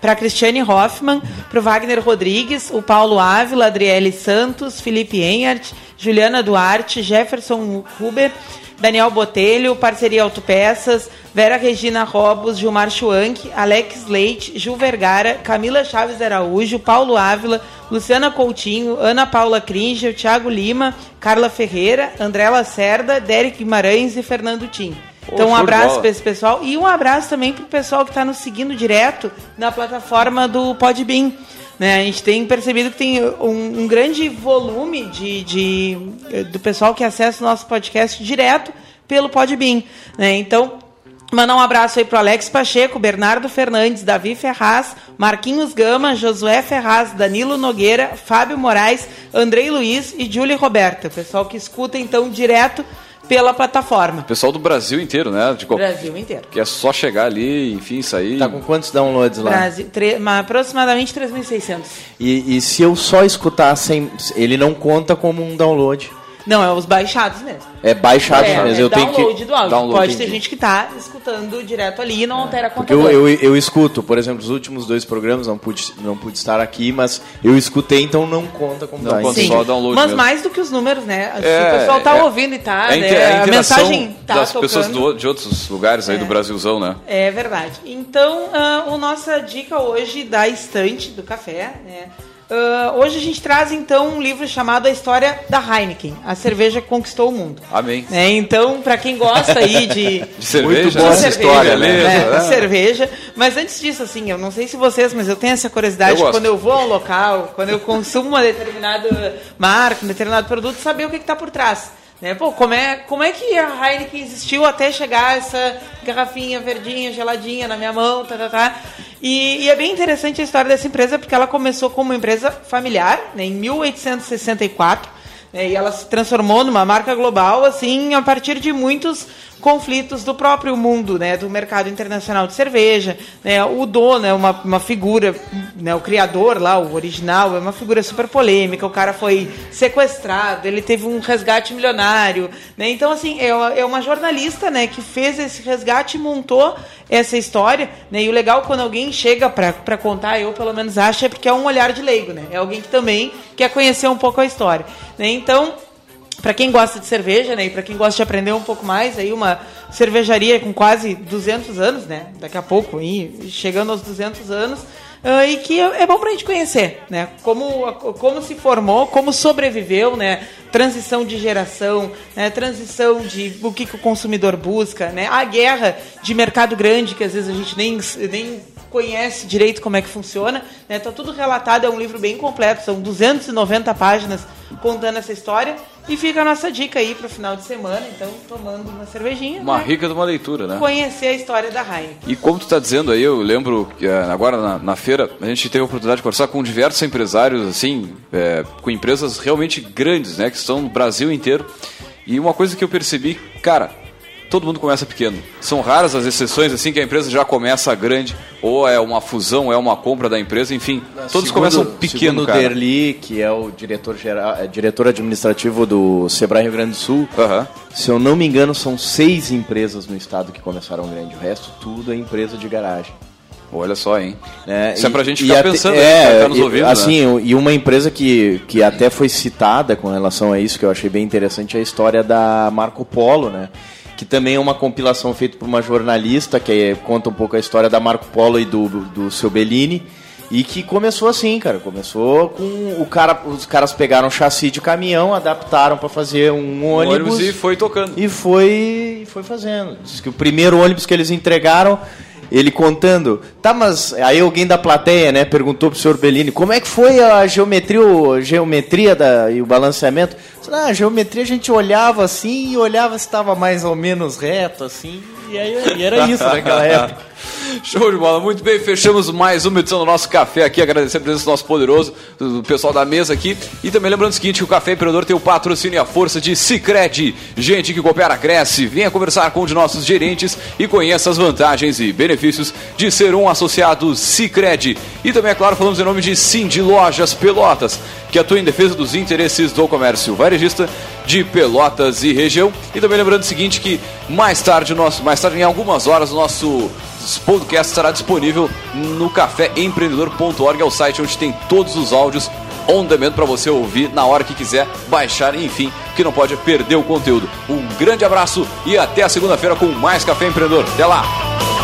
Para Cristiane Hoffman, para o Wagner Rodrigues, o Paulo Ávila, Adriele Santos, Felipe Enhart, Juliana Duarte, Jefferson Huber, Daniel Botelho, Parceria Autopeças, Vera Regina Robos, Gilmar Schwank, Alex Leite, Ju Vergara, Camila Chaves Araújo, Paulo Ávila, Luciana Coutinho, Ana Paula Cringer, Thiago Lima, Carla Ferreira, André Lacerda, Derek Guimarães e Fernando Tim. Então, um abraço para esse pessoal e um abraço também para o pessoal que está nos seguindo direto na plataforma do Podbean. Né? A gente tem percebido que tem um, um grande volume de, de, do pessoal que acessa o nosso podcast direto pelo Podbean. Né? Então, Mandar um abraço aí pro Alex Pacheco, Bernardo Fernandes, Davi Ferraz, Marquinhos Gama, Josué Ferraz, Danilo Nogueira, Fábio Moraes, Andrei Luiz e Júlia Roberta. pessoal que escuta então direto pela plataforma. Pessoal do Brasil inteiro, né? De Brasil inteiro. Que é só chegar ali, enfim, sair. Tá com quantos downloads lá? Brasil, tre... aproximadamente 3.600. E, e se eu só escutar sem. Ele não conta como um download. Não, é os baixados mesmo. É baixados é, mesmo. É eu tenho que... do áudio. Download, Pode ter gente que tá escutando direto ali e não altera a Porque eu, eu, eu, escuto, por exemplo, os últimos dois programas, não pude, não pude estar aqui, mas eu escutei, então não conta como não conta só download Mas mesmo. mais do que os números, né? É, o pessoal tá é, ouvindo e tá, é, né? a, mensagem tá das tocando. pessoas do, de outros lugares aí do é. Brasilzão, né? É verdade. Então, uh, a nossa dica hoje da estante do café, né? Uh, hoje a gente traz então um livro chamado A História da Heineken, a cerveja que conquistou o mundo. Amém. É, então, para quem gosta aí de, de cerveja, de cerveja, história, né? né? cerveja. Mas antes disso, assim, eu não sei se vocês, mas eu tenho essa curiosidade eu quando eu vou a um local, quando eu consumo uma determinada marca, um determinado produto, saber o que está por trás. Né? Pô, como é, como é que a Heineken existiu até chegar essa garrafinha verdinha, geladinha na minha mão, tá, tá, tá. E, e, é bem interessante a história dessa empresa, porque ela começou como uma empresa familiar, né, em 1864, né, e ela se transformou numa marca global, assim, a partir de muitos conflitos do próprio mundo, né, do mercado internacional de cerveja. Né, o dono é uma, uma figura, né, o criador lá, o original, é uma figura super polêmica. O cara foi sequestrado, ele teve um resgate milionário. Né, então, assim, é uma, é uma jornalista né, que fez esse resgate e montou essa história. Né, e o legal, quando alguém chega para contar, eu pelo menos acho, é porque é um olhar de leigo. Né, é alguém que também quer conhecer um pouco a história. Né, então para quem gosta de cerveja, né, e para quem gosta de aprender um pouco mais, aí uma cervejaria com quase 200 anos, né, daqui a pouco, aí, chegando aos 200 anos, uh, e que é, bom para a gente conhecer, né, como, como se formou, como sobreviveu, né, transição de geração, né, transição de o que, que o consumidor busca, né, a guerra de mercado grande que às vezes a gente nem, nem conhece direito como é que funciona, né, tá tudo relatado, é um livro bem completo, são 290 páginas contando essa história. E fica a nossa dica aí para o final de semana, então, tomando uma cervejinha. Uma né? rica de uma leitura, né? Conhecer a história da Heineken. E como tu está dizendo aí, eu lembro que eh, agora na, na, feira a gente teve a oportunidade de conversar com diversos empresários, assim, é, com empresas realmente grandes, né? Que estão no Brasil inteiro. E uma coisa que eu percebi, cara, todo mundo começa pequeno. São raras as exceções assim que a empresa já começa grande, ou é uma fusão, é uma compra da empresa, enfim. Todos segundo, começam pequeno, segundo cara. o Derli, que é o diretor geral, é, diretor administrativo do Sebrae Rio Grande do Sul. Uhum. Se eu não me engano, são seis empresas no estado que começaram grande. O resto tudo é empresa de garagem. Olha só, hein? É, Isso e, é pra gente ficar pensando, é, tá nos ouvindo, Assim, né? e uma empresa que, que até foi citada com relação a isso, que eu achei bem interessante, é a história da Marco Polo, né? Que também é uma compilação feita por uma jornalista que é, conta um pouco a história da Marco Polo e do, do seu Bellini. E que começou assim, cara. Começou com o cara, os caras pegaram um chassi de caminhão, adaptaram para fazer um ônibus, ônibus, e foi tocando. E foi, foi fazendo. Diz que o primeiro ônibus que eles entregaram ele contando, tá, mas aí alguém da plateia, né, perguntou pro senhor Bellini, como é que foi a geometria, a geometria da, e o balanceamento? Ah, a geometria a gente olhava assim e olhava se estava mais ou menos reto, assim, e aí e era isso naquela época. Show de bola, muito bem, fechamos mais uma edição do nosso café aqui, agradecer a presença do nosso poderoso, do pessoal da mesa aqui, e também lembrando o seguinte, que o Café Empreendedor tem o patrocínio e a força de Cicred, gente que coopera, cresce, venha conversar com um de nossos gerentes e conheça as vantagens e benefícios de ser um associado Cicred, e também, é claro, falamos em nome de Cindy Lojas Pelotas, que atua em defesa dos interesses do comércio varejista de Pelotas e região, e também lembrando o seguinte, que mais tarde, nosso, mais tarde em algumas horas, o nosso podcast estará disponível no caféempreendedor.org, é o site onde tem todos os áudios on demand para você ouvir na hora que quiser, baixar, enfim, que não pode perder o conteúdo. Um grande abraço e até a segunda-feira com mais Café Empreendedor. Até lá!